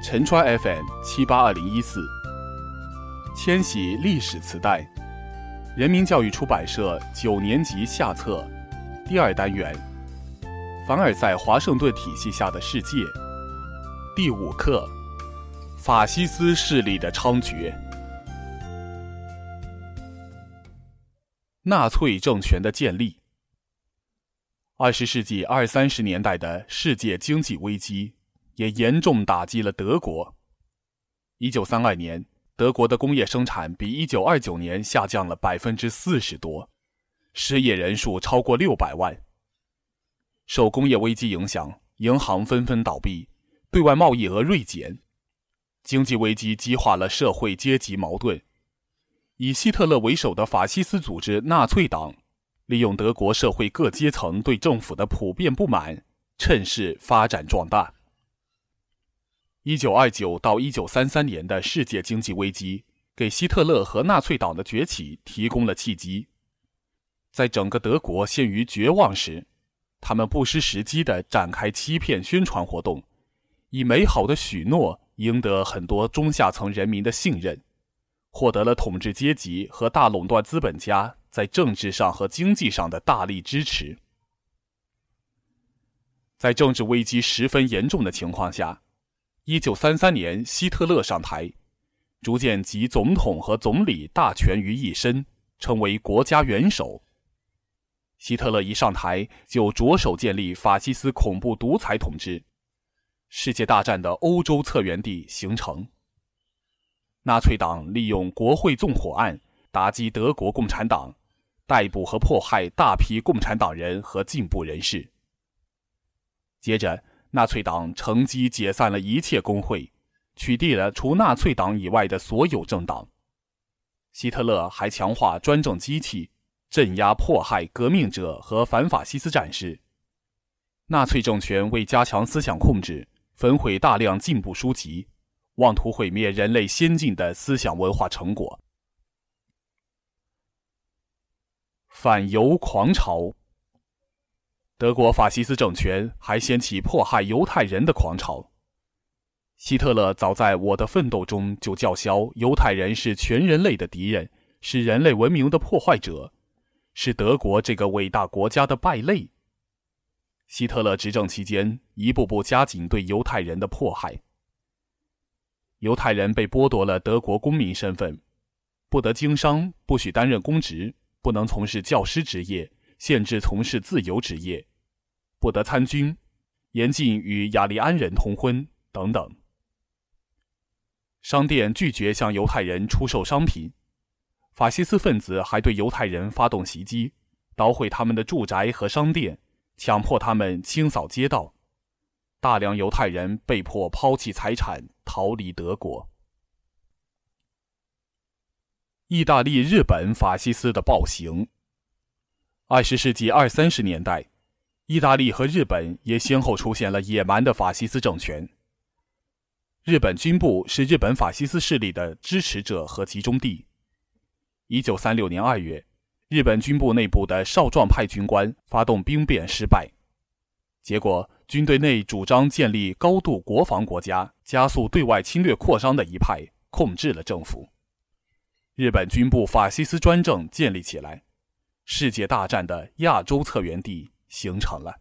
陈川 FM 七八二零一四，千禧历史磁带，人民教育出版社九年级下册，第二单元，凡尔赛华盛顿体系下的世界，第五课，法西斯势力的猖獗，纳粹政权的建立。二十世纪二三十年代的世界经济危机也严重打击了德国。一九三二年，德国的工业生产比一九二九年下降了百分之四十多，失业人数超过六百万。受工业危机影响，银行纷纷倒闭，对外贸易额锐减，经济危机激化了社会阶级矛盾。以希特勒为首的法西斯组织纳粹党。利用德国社会各阶层对政府的普遍不满，趁势发展壮大。一九二九到一九三三年的世界经济危机，给希特勒和纳粹党的崛起提供了契机。在整个德国陷于绝望时，他们不失时机地展开欺骗宣传活动，以美好的许诺赢得很多中下层人民的信任，获得了统治阶级和大垄断资本家。在政治上和经济上的大力支持，在政治危机十分严重的情况下，一九三三年希特勒上台，逐渐集总统和总理大权于一身，成为国家元首。希特勒一上台就着手建立法西斯恐怖独裁统治，世界大战的欧洲策源地形成。纳粹党利用国会纵火案打击德国共产党。逮捕和迫害大批共产党人和进步人士。接着，纳粹党乘机解散了一切工会，取缔了除纳粹党以外的所有政党。希特勒还强化专政机器，镇压迫害革命者和反法西斯战士。纳粹政权为加强思想控制，焚毁大量进步书籍，妄图毁灭人类先进的思想文化成果。反犹狂潮。德国法西斯政权还掀起迫害犹太人的狂潮。希特勒早在《我的奋斗》中就叫嚣，犹太人是全人类的敌人，是人类文明的破坏者，是德国这个伟大国家的败类。希特勒执政期间，一步步加紧对犹太人的迫害。犹太人被剥夺了德国公民身份，不得经商，不许担任公职。不能从事教师职业，限制从事自由职业，不得参军，严禁与雅利安人通婚等等。商店拒绝向犹太人出售商品，法西斯分子还对犹太人发动袭击，捣毁他们的住宅和商店，强迫他们清扫街道，大量犹太人被迫抛弃财产逃离德国。意大利、日本法西斯的暴行。二十世纪二三十年代，意大利和日本也先后出现了野蛮的法西斯政权。日本军部是日本法西斯势力的支持者和集中地。一九三六年二月，日本军部内部的少壮派军官发动兵变失败，结果军队内主张建立高度国防国家、加速对外侵略扩张的一派控制了政府。日本军部法西斯专政建立起来，世界大战的亚洲策源地形成了。